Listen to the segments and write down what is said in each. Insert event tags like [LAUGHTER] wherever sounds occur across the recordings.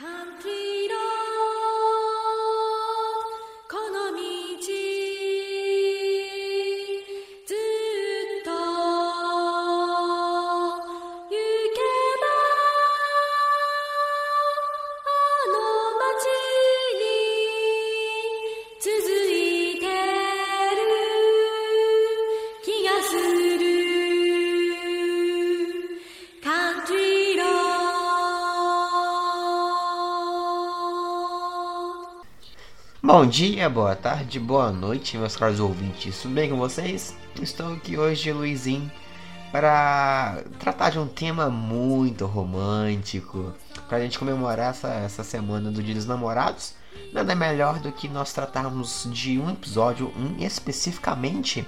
Country. Bom dia, boa tarde, boa noite, meus caros ouvintes. Tudo bem com vocês? Estou aqui hoje, Luizinho, para tratar de um tema muito romântico, para a gente comemorar essa, essa semana do Dia dos Namorados. Nada melhor do que nós tratarmos de um episódio um, especificamente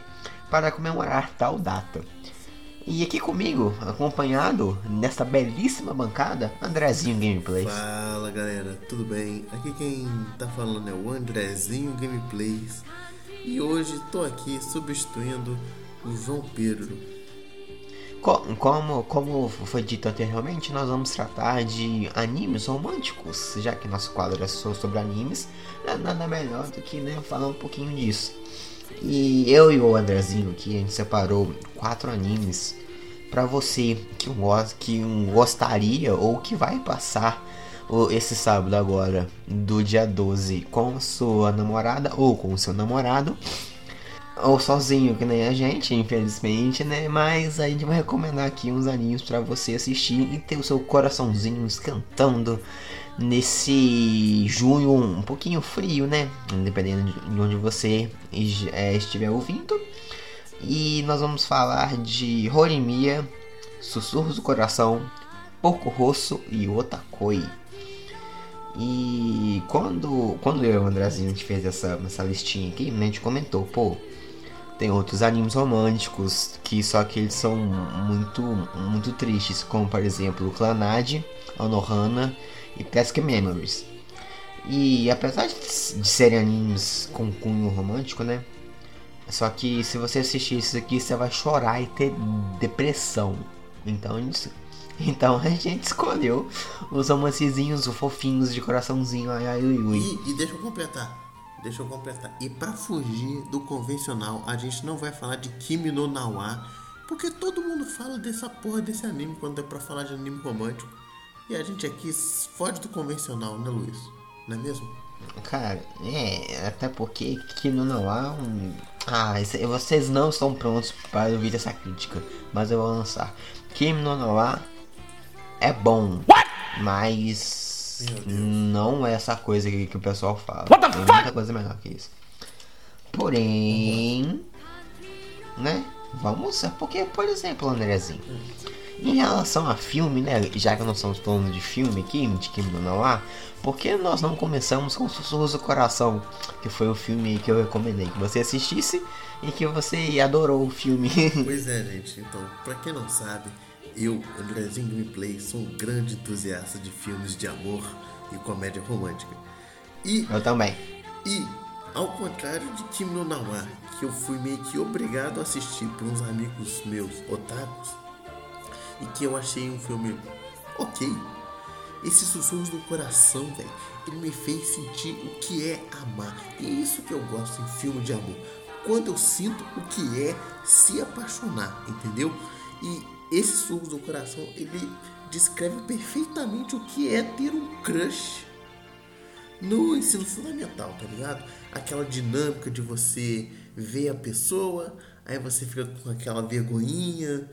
para comemorar tal data. E aqui comigo, acompanhado nesta belíssima bancada, Andrezinho Gameplays. Fala galera, tudo bem? Aqui quem tá falando é o Andrezinho Gameplays e hoje tô aqui substituindo o João Pedro. Como, como foi dito anteriormente, nós vamos tratar de animes românticos, já que nosso quadro é sobre animes, nada melhor do que né, falar um pouquinho disso. E eu e o Andrezinho aqui, a gente separou quatro animes para você que, que gostaria ou que vai passar esse sábado agora, do dia 12, com sua namorada ou com seu namorado. Ou sozinho, que nem a gente, infelizmente, né? Mas a gente vai recomendar aqui uns aninhos para você assistir e ter o seu coraçãozinho esquentando nesse junho um pouquinho frio, né? Dependendo de onde você é, estiver ouvindo. E nós vamos falar de Horimiya, Sussurros do Coração, Porco Rosso e Otakoi. E quando, quando eu e o Andrezinho a gente fez essa, essa listinha aqui, a gente comentou, pô, tem outros animes românticos que só que eles são muito muito tristes, como por exemplo Clanad, Anohana e Classic Memories. E apesar de, de serem animes com cunho romântico, né? Só que se você assistir isso aqui, você vai chorar e ter depressão. Então, isso, então a gente escolheu os romancezinhos fofinhos de coraçãozinho. Ai, ai, ui, ui. E, e deixa eu completar. Deixa eu completar. E para fugir do convencional, a gente não vai falar de Kimi no Nawa, porque todo mundo fala dessa porra desse anime quando é pra falar de anime romântico. E a gente aqui foge do convencional, né, Luiz? Não é mesmo? Cara, é, até porque Kimi no Nawa um... Ah, vocês não estão prontos para ouvir essa crítica, mas eu vou lançar. Kimi no Nawa é bom, What? mas não é essa coisa que, que o pessoal fala. What the Tem fuck? muita coisa melhor que isso. Porém, né? Vamos, porque, por exemplo, Andrezinho, em relação a filme, né? Já que nós estamos falando de filme aqui, de no Nawa, por que nós não começamos com Sussurros do Coração, que foi o filme que eu recomendei que você assistisse e que você adorou o filme? Pois é, gente. Então, pra quem não sabe, eu, Andrezinho Gameplay, sou um grande entusiasta de filmes de amor e comédia romântica. E eu também. E ao contrário de Kim no Nawa, que eu fui meio que obrigado a assistir por uns amigos meus otakus, e que eu achei um filme ok, esse sussurros do coração, velho, ele me fez sentir o que é amar. E é isso que eu gosto em filme de amor. Quando eu sinto o que é se apaixonar, entendeu? E esse sussurros do coração, ele descreve perfeitamente o que é ter um crush no ensino fundamental, tá ligado? Aquela dinâmica de você ver a pessoa, aí você fica com aquela vergonhinha,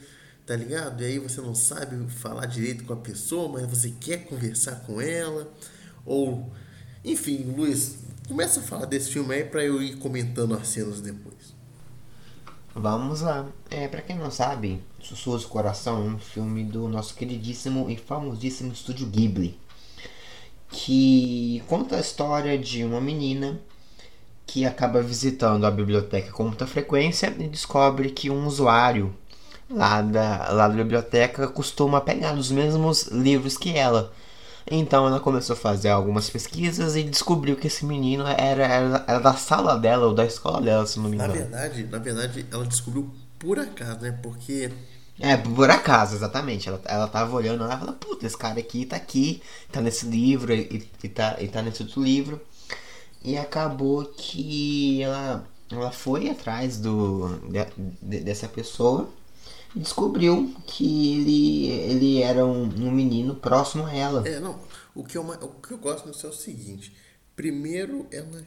tá ligado? E aí você não sabe falar direito com a pessoa, mas você quer conversar com ela. Ou, enfim, Luiz, começa a falar desse filme aí pra eu ir comentando as cenas depois. Vamos lá. É, pra quem não sabe, Sussurros do Coração é um filme do nosso queridíssimo e famosíssimo estúdio Ghibli. Que conta a história de uma menina que acaba visitando a biblioteca com muita frequência e descobre que um usuário lá da, lá da biblioteca costuma pegar os mesmos livros que ela. Então ela começou a fazer algumas pesquisas e descobriu que esse menino era, era, era da sala dela ou da escola dela, se não me engano. Na verdade, na verdade, ela descobriu por acaso, né? Porque É, por acaso, exatamente. Ela, ela tava olhando lá e falou, puta, esse cara aqui tá aqui, tá nesse livro e, e, tá, e tá nesse outro livro. E acabou que ela, ela foi atrás do, de, de, dessa pessoa descobriu que ele, ele era um, um menino próximo a ela. É, não. O que, eu, o que eu gosto disso é o seguinte. Primeiro, ela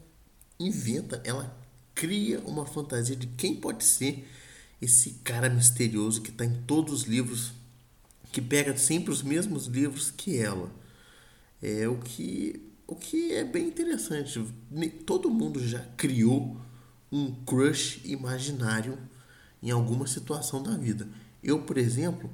inventa, ela cria uma fantasia de quem pode ser esse cara misterioso que está em todos os livros, que pega sempre os mesmos livros que ela. É o que, o que é bem interessante. Todo mundo já criou um crush imaginário em alguma situação da vida. Eu, por exemplo,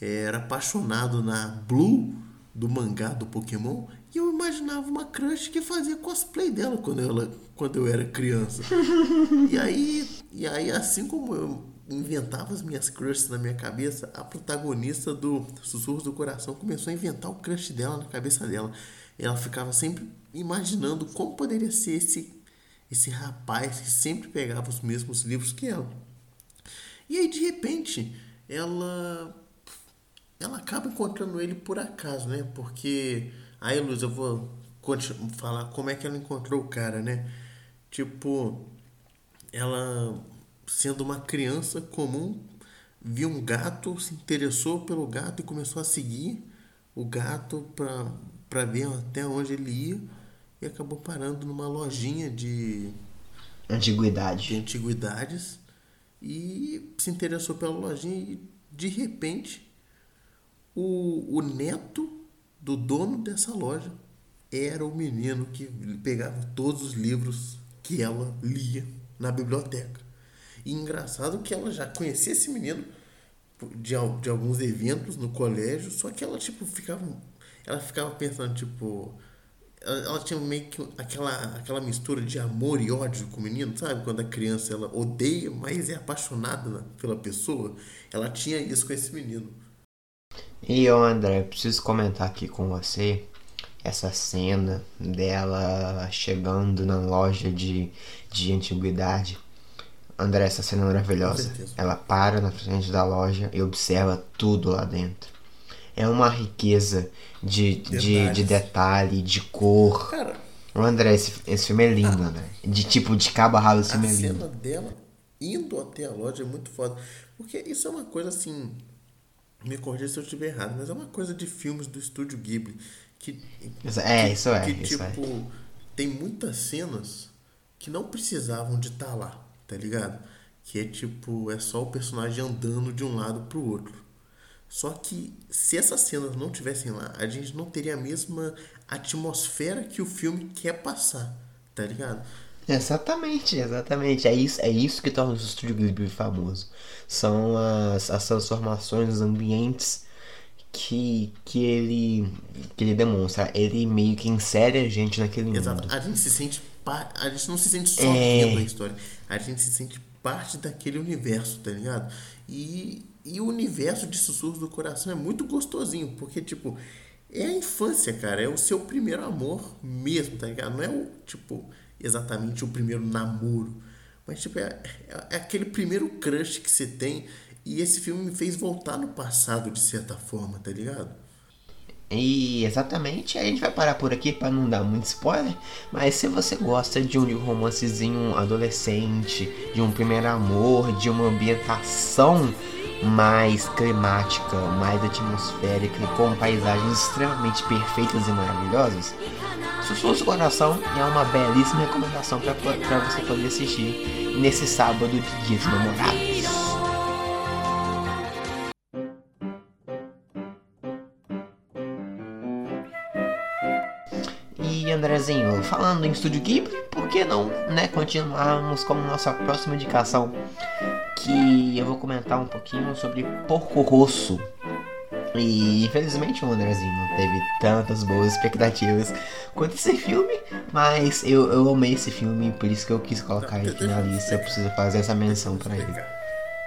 era apaixonado na Blue do mangá do Pokémon e eu imaginava uma crush que fazia cosplay dela quando, ela, quando eu era criança. [LAUGHS] e aí, e aí assim como eu inventava as minhas crushes na minha cabeça, a protagonista do Sussurros do Coração começou a inventar o crush dela na cabeça dela. Ela ficava sempre imaginando como poderia ser esse, esse rapaz que sempre pegava os mesmos livros que ela. E aí, de repente, ela ela acaba encontrando ele por acaso, né? Porque aí, Luz, eu vou falar como é que ela encontrou o cara, né? Tipo, ela sendo uma criança comum, viu um gato, se interessou pelo gato e começou a seguir o gato para ver até onde ele ia e acabou parando numa lojinha de antiguidade. de antiguidades e se interessou pela lojinha e de repente o, o neto do dono dessa loja era o menino que pegava todos os livros que ela lia na biblioteca. E engraçado que ela já conhecia esse menino de, de alguns eventos no colégio, só que ela, tipo, ficava. Ela ficava pensando, tipo. Ela, tinha meio que aquela, aquela mistura de amor e ódio com o menino, sabe? Quando a criança ela odeia, mas é apaixonada pela pessoa. Ela tinha isso com esse menino. E eu, André, preciso comentar aqui com você essa cena dela chegando na loja de, de antiguidade André, essa cena é maravilhosa. Ela para na frente da loja e observa tudo lá dentro. É uma riqueza de, de, de detalhe, de cor. Cara, o André, esse, esse filme é lindo, a, André. De tipo, de cabo a ralo, esse filme é lindo. A cena dela indo até a loja é muito foda. Porque isso é uma coisa assim. Me corrija se eu estiver errado, mas é uma coisa de filmes do estúdio Ghibli. Que, é, isso é. Que, isso tipo, é. tem muitas cenas que não precisavam de estar tá lá tá ligado? Que é tipo, é só o personagem andando de um lado pro outro. Só que se essas cenas não tivessem lá, a gente não teria a mesma atmosfera que o filme quer passar, tá ligado? Exatamente, exatamente. É isso, é isso que torna o Estúdio Ghibli famoso. São as, as transformações dos ambientes que, que ele que ele demonstra. Ele meio que insere a gente naquele Exato. mundo. A gente se sente a gente não se sente só é... vendo a história, a gente se sente parte daquele universo, tá ligado? E, e o universo de Sussurros do Coração é muito gostosinho, porque, tipo, é a infância, cara, é o seu primeiro amor mesmo, tá ligado? Não é o, tipo, exatamente o primeiro namoro, mas, tipo, é, é, é aquele primeiro crush que você tem, e esse filme me fez voltar no passado, de certa forma, tá ligado? E exatamente, a gente vai parar por aqui para não dar muito spoiler, mas se você gosta de um romancezinho adolescente, de um primeiro amor, de uma ambientação mais climática, mais atmosférica, com paisagens extremamente perfeitas e maravilhosas, Sussurros do Coração é uma belíssima recomendação para você poder assistir nesse sábado de Dia dos Namorados. Andrezinho, falando em Estúdio Ghibli, por que não, né, continuarmos com nossa próxima indicação, que eu vou comentar um pouquinho sobre Porco Rosso. E infelizmente o Andrezinho não teve tantas boas expectativas quanto esse filme, mas eu, eu amei esse filme, por isso que eu quis colocar ele aqui na lista, eu preciso fazer essa menção para ele.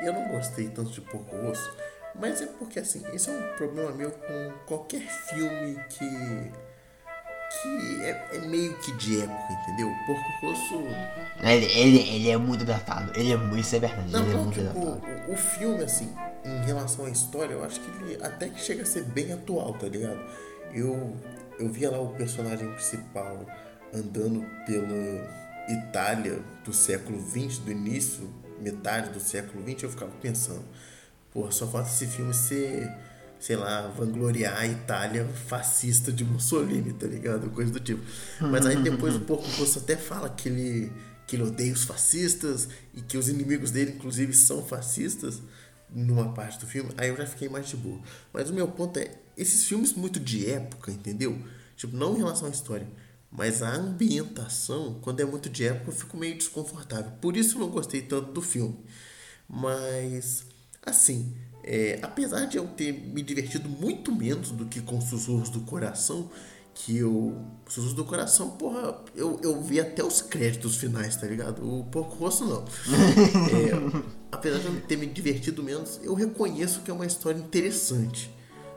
Eu não gostei tanto de Porco Rosso, mas é porque assim, esse é um problema meu com qualquer filme que que é, é, meio que de época, entendeu? Porco Rosso. Ele, ele, ele é muito datado. Ele é muito. Isso é verdade. Não, ele não, é muito tipo, datado. O, o filme, assim, em relação à história, eu acho que ele até que chega a ser bem atual, tá ligado? Eu, eu via lá o personagem principal andando pela Itália do século XX, do início, metade do século XX, eu ficava pensando, porra, só falta esse filme ser, sei lá, vangloriar a Itália fascista de Mussolini, tá ligado? Coisa do tipo. Mas aí depois um pouco você até fala que ele, que ele odeia os fascistas e que os inimigos dele, inclusive, são fascistas numa parte do filme, aí eu já fiquei mais de boa. Mas o meu ponto é, esses filmes muito de época, entendeu? Tipo, não em relação à história, mas a ambientação, quando é muito de época, eu fico meio desconfortável. Por isso eu não gostei tanto do filme. Mas, assim, é, apesar de eu ter me divertido muito menos do que com Sussurros do Coração, que eu. Sussurros do Coração, porra, eu, eu vi até os créditos finais, tá ligado? O Porco Rosso não. [LAUGHS] é, apesar de eu ter me divertido menos, eu reconheço que é uma história interessante.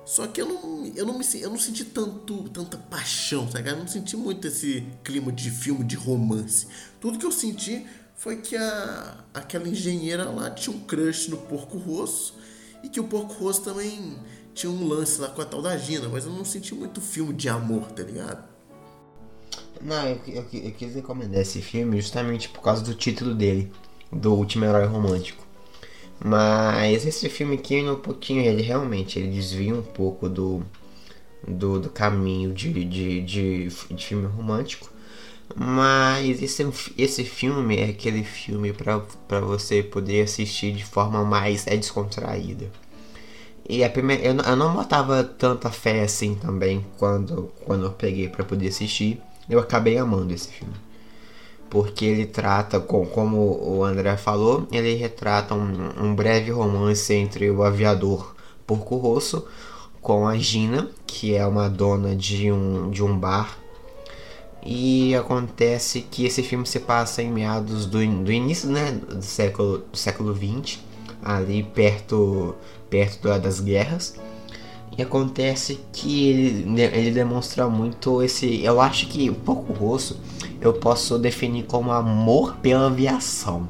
Só que eu não, eu não, me, eu não senti tanto, tanta paixão, sabe? Eu não senti muito esse clima de filme, de romance. Tudo que eu senti foi que a, aquela engenheira lá tinha um crush no Porco Rosso e que o Porco Rosso também tinha um lance lá com a tal da Gina, mas eu não senti muito filme de amor, tá ligado? Não, eu, eu, eu quis recomendar esse filme justamente por causa do título dele, do Último Herói Romântico. Mas esse filme aqui, um pouquinho, ele realmente ele desvia um pouco do, do, do caminho de, de, de, de, filme romântico. Mas esse, esse filme é aquele filme para você poder assistir de forma mais é, descontraída. E a primeira, eu, eu não botava tanta fé assim também quando, quando eu peguei para poder assistir. Eu acabei amando esse filme porque ele trata, com, como o André falou, ele retrata um, um breve romance entre o aviador Porco Rosso com a Gina, que é uma dona de um, de um bar. E acontece que esse filme se passa em meados do, do início né, do século do século 20, ali perto perto das guerras. E acontece que ele, ele demonstra muito esse. Eu acho que o Porco Rosso eu posso definir como amor pela aviação,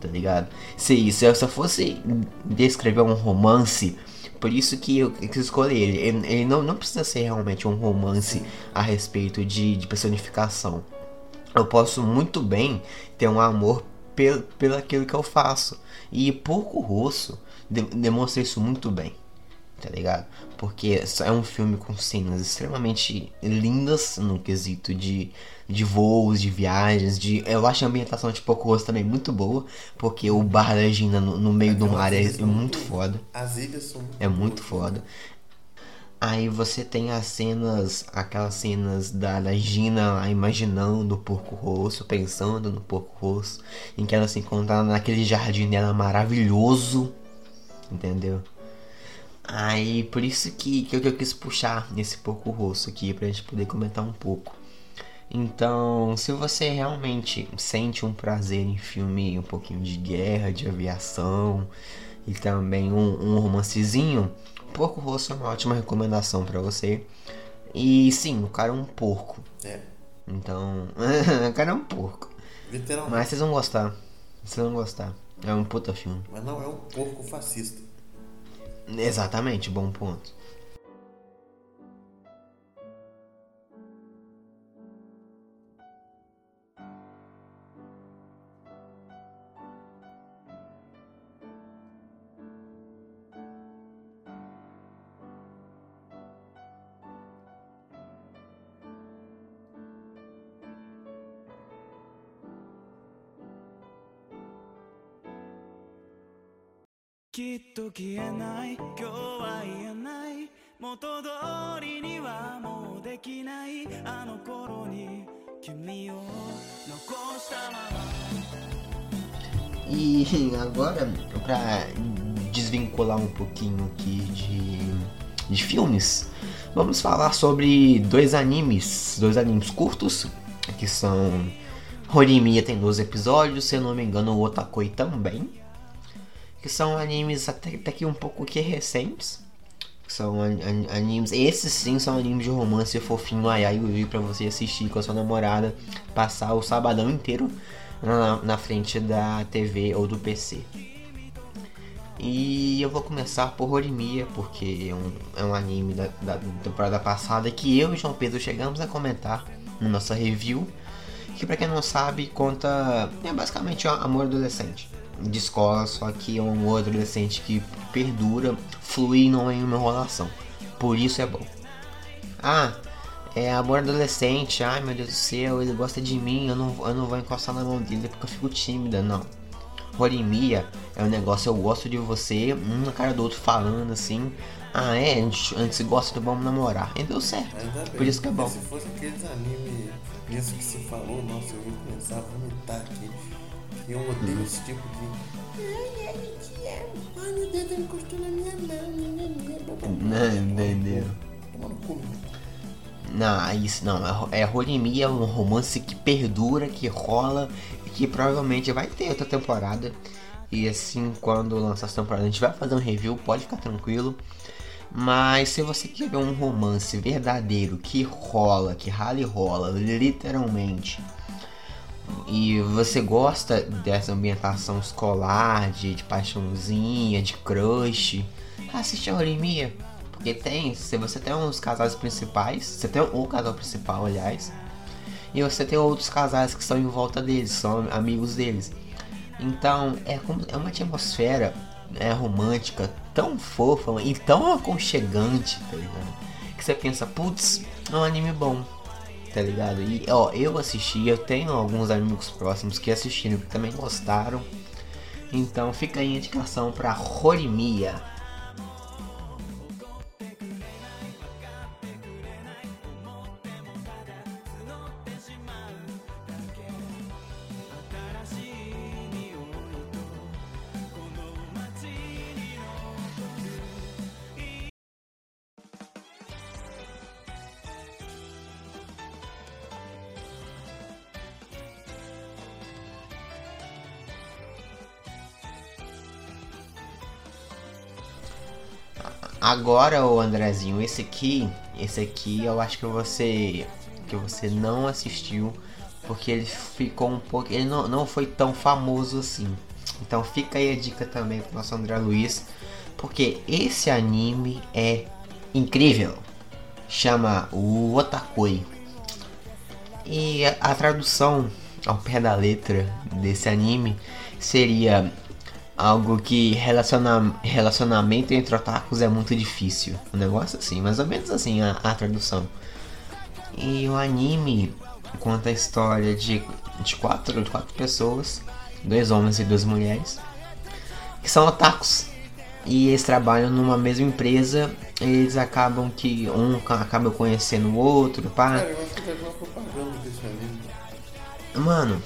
tá ligado? Se, se eu só fosse descrever um romance, por isso que eu quis escolher ele. Ele, ele não, não precisa ser realmente um romance a respeito de, de personificação. Eu posso muito bem ter um amor pelo, pelo aquilo que eu faço. E Porco Rosso de, demonstra isso muito bem tá ligado? Porque é um filme com cenas extremamente lindas no quesito de, de voos, de viagens, de. Eu acho a ambientação de Poco Rosso também muito boa, porque o bar da Gina no, no meio do mar é, é muito foda. As ilhas são muito É muito foda. Aí você tem as cenas, aquelas cenas da, da Gina lá imaginando o porco rosso, pensando no porco rosso, em que ela se encontra naquele jardim dela maravilhoso, entendeu? Aí por isso que, que, eu, que eu quis puxar esse pouco rosto aqui pra gente poder comentar um pouco. Então, se você realmente sente um prazer em filme um pouquinho de guerra, de aviação e também um, um romancezinho, Porco Rosso é uma ótima recomendação para você. E sim, o cara é um porco. É. Então, [LAUGHS] o cara é um porco. Literalmente. Mas vocês vão gostar. Vocês vão gostar. É um puta filme. Mas não é um porco fascista. Exatamente, bom ponto. 元通りにはもうできないあの頃に君を残したまま E agora, para desvincular um pouquinho aqui de, de filmes, vamos falar sobre dois animes, dois animes curtos, que são Horimiya tem 12 episódios, se eu não me engano o Otakoi também, que são animes até, até que um pouco que recentes. são an, an, animes, esses sim são animes de romance fofinho ai ai ui pra você assistir com a sua namorada, passar o sabadão inteiro na, na frente da TV ou do PC. E eu vou começar por Horimiya, porque é um, é um anime da, da temporada passada que eu e João Pedro chegamos a comentar na nossa review. Que pra quem não sabe, conta. É basicamente um amor adolescente. De escola, só que é um amor adolescente que perdura, flui e não é uma enrolação. Por isso é bom. Ah, é amor adolescente, ai meu Deus do céu, ele gosta de mim, eu não, eu não vou encostar na mão dele porque eu fico tímida, não. Rolimia é um negócio, eu gosto de você, um na cara do outro falando assim, ah é, antes, antes gosta, então vamos namorar. E deu certo. Por isso que é bom. Se fosse aqueles animes, isso que se falou, nossa, eu ia começar a vomitar aqui. Eu odeio esse tipo de. Ai, ele te meu. Não, entendeu? Não, isso não. É, é Horimiya, é um romance que perdura, que rola e que provavelmente vai ter outra temporada. E assim, quando lançar essa temporada, a gente vai fazer um review, pode ficar tranquilo. Mas se você quer ver um romance verdadeiro que rola, que rala e rola, literalmente, e você gosta dessa ambientação escolar, de, de paixãozinha, de crush, assiste a Horimiya. Porque tem, se você tem uns casais principais, você tem o casal principal, aliás, e você tem outros casais que estão em volta deles, são amigos deles. Então é, é uma atmosfera é, romântica tão fofa e tão aconchegante, tá ligado? Que você pensa, putz, é um anime bom, tá ligado? E ó, eu assisti, eu tenho alguns amigos próximos que assistiram que também gostaram. Então fica aí a indicação pra Horimiya. Agora, o Andrezinho, esse aqui, esse aqui eu acho que você que você não assistiu porque ele ficou um pouco, ele não, não foi tão famoso assim. Então fica aí a dica também pro nosso André Luiz, porque esse anime é incrível. Chama o Otakoi. E a, a tradução ao pé da letra desse anime seria algo que relaciona, relacionamento entre otakus é muito difícil. Um negócio assim, mais ou menos assim a, a tradução. E o anime conta a história de, de, quatro, de quatro pessoas, dois homens e duas mulheres, que são otakus. E eles trabalham numa mesma empresa, eles acabam que um acaba conhecendo o outro, pá. Mano,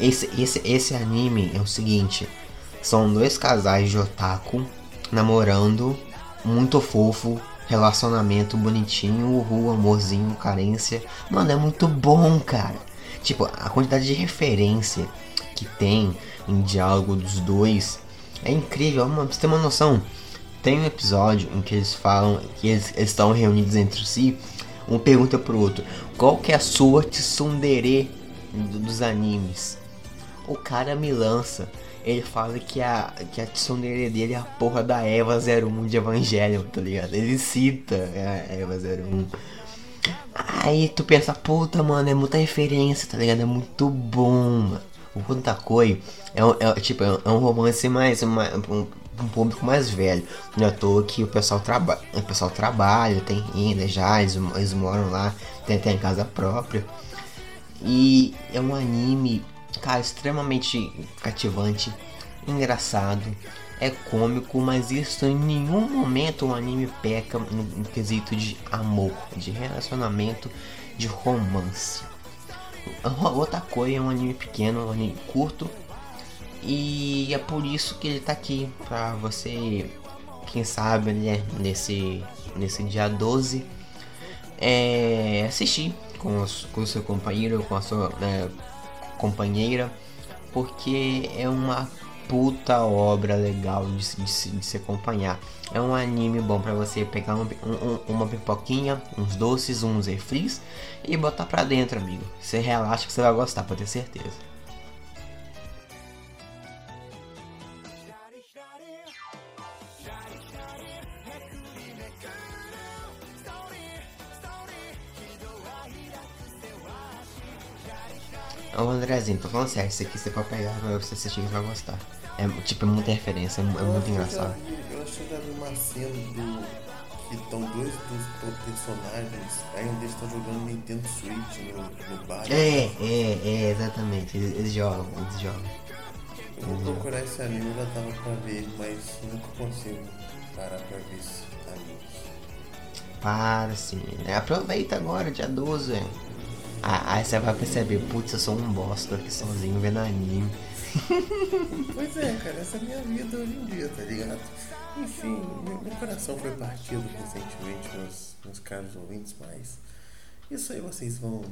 esse, esse, esse anime é o seguinte, são dois casais de otaku namorando, muito fofo, relacionamento bonitinho, uhul, amorzinho, carência. Mano, é muito bom, cara. Tipo, a quantidade de referência que tem em diálogo dos dois é incrível. Pra você ter uma noção, tem um episódio em que eles falam que eles, estão reunidos entre si. Um pergunta pro outro: Qual que é a sua tsundere dos animes? O cara me lança ele fala que a, que a tsunere dele é a porra da Eva 01 de Evangelho, tá ligado? Ele cita a Eva 01. Aí tu pensa, puta, mano, é muita referência, tá ligado? É muito bom, mano. O Kontakoi é, um, é, tipo, é um romance mais, mais um, um, público mais velho. Não é à toa que o pessoal, traba o pessoal trabalha, tem renda já, eles, eles moram lá, tem até em casa própria. E é um anime Cara, extremamente cativante, engraçado, é cômico, mas isso em nenhum momento o anime peca no, quesito de amor, de relacionamento, de romance. O Otakoi é um anime pequeno, um anime curto, e é por isso que ele tá aqui, pra você, quem sabe, né, nesse, nesse dia 12, é, assistir com, com o seu companheiro, com a sua é, companheira, porque é uma puta obra legal de, de, de se acompanhar. É um anime bom para você pegar um, um, uma pipoquinha, uns doces, uns refris e botar pra dentro, amigo. Você relaxa que você vai gostar, pode ter certeza. Ô Andrezinho, tô falando sério, isso aqui você pode pegar pra você assistir que você vai gostar. É tipo, é muita referência, é, é Eu muito eu já engraçado. Eu acho que eu já vi uma cena do. Que estão dois dos personagens. Aí um deles tá jogando Nintendo Switch no, no bar. É, é, é, exatamente. Eles, eles jogam, eles jogam. Eu vou procurar esse anime, já tava pra ver, mas nunca consigo parar pra ver esse anime. Para sim, né? Aproveita agora, dia 12, velho. Ah, aí você vai perceber, putz, eu sou um bosta aqui sozinho vendo anime. [LAUGHS] Pois é, cara, essa é a minha vida hoje em dia, tá ligado? Enfim, meu, meu coração foi partido recentemente, meus, meus caros ouvintes, mas isso aí vocês vão.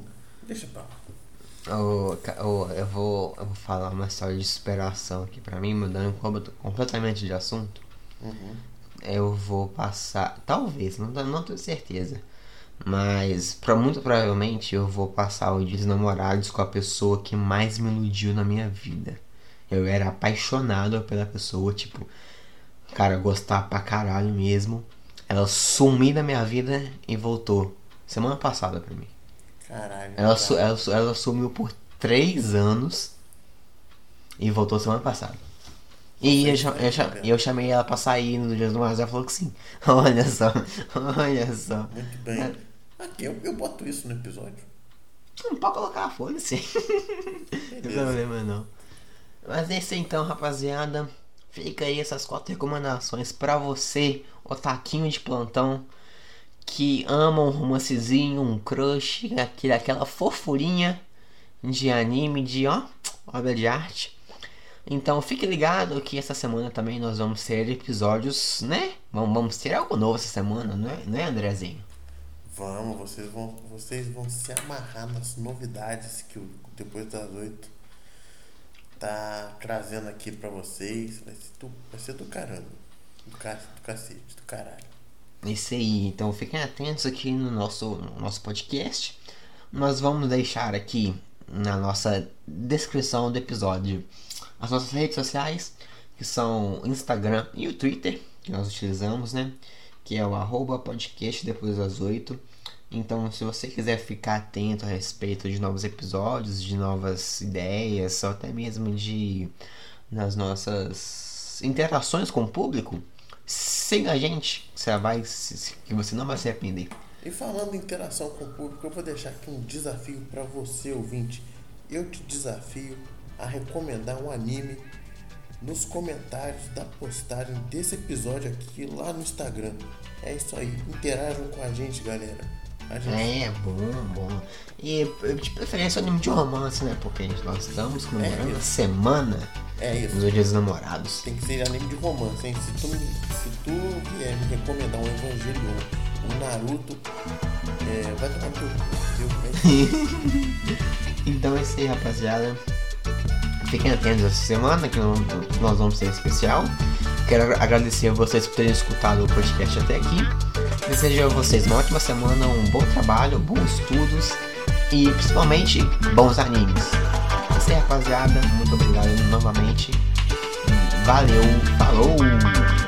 Deixa pra lá. Ô, ca- ô, eu, vou, eu vou falar uma história de superação aqui pra mim, mudando com- completamente de assunto. Uhum. Eu vou passar, talvez, não, não tenho certeza. Mas, pra, muito provavelmente, eu vou passar o dia dos namorados com a pessoa que mais me iludiu na minha vida. Eu era apaixonado pela pessoa, tipo, cara, gostar pra caralho mesmo. Ela sumiu da minha vida e voltou semana passada pra mim. Caralho. Ela, su- ela, su- ela sumiu por três anos e voltou semana passada. E eu, eu, eu chamei ela pra sair no dia do namorados ela falou que sim. [LAUGHS] Olha só, [LAUGHS] olha só. Muito bem. Aqui, eu, eu boto isso no episódio. Não pode colocar, foda-se. [LAUGHS] Não tem problema não. Mas é isso então, rapaziada. Fica aí essas quatro recomendações pra você, otaquinho de plantão, que ama um romancezinho, um crush, aquele, aquela fofurinha de anime, de ó, obra de arte. Então fique ligado que essa semana também nós vamos ter episódios, né? Vamos, vamos ter algo novo essa semana, não é, não é Andrezinho? Vamos, vocês vão, vocês vão se amarrar nas novidades que o Depois das Oito tá trazendo aqui pra vocês. Vai ser do, vai ser do caramba. Do, ca, do cacete, do caralho. Isso aí, então fiquem atentos aqui no nosso, no nosso podcast. Nós vamos deixar aqui na nossa descrição do episódio as nossas redes sociais, que são Instagram e o Twitter, que nós utilizamos, né? Que é o arroba podcast depois das oito. Então, se você quiser ficar atento a respeito de novos episódios, de novas ideias, ou até mesmo de nas nossas interações com o público, siga a gente, você vai, que você não vai se arrepender. E falando em interação com o público, eu vou deixar aqui um desafio pra você, ouvinte. Eu te desafio a recomendar um anime nos comentários da postagem desse episódio aqui lá no Instagram. É isso aí, interajam com a gente, galera. A gente É, bom, bom. E eu de preferência anime de romance, né? Porque nós estamos comemorando É a semana É isso. dos dias dos namorados. Tem que ser anime de romance, hein? Se tu, se tu vier me recomendar um Evangelion, um Naruto, é, vai tomar teu cu, viu? É [LAUGHS] Então é isso aí, rapaziada. Fiquem atentos essa semana que nós vamos ter especial. Quero agradecer a vocês por terem escutado o podcast até aqui. Desejo a vocês uma ótima semana, um bom trabalho, bons estudos e principalmente bons animes. Aí, rapaziada. Muito obrigado novamente. Valeu, falou!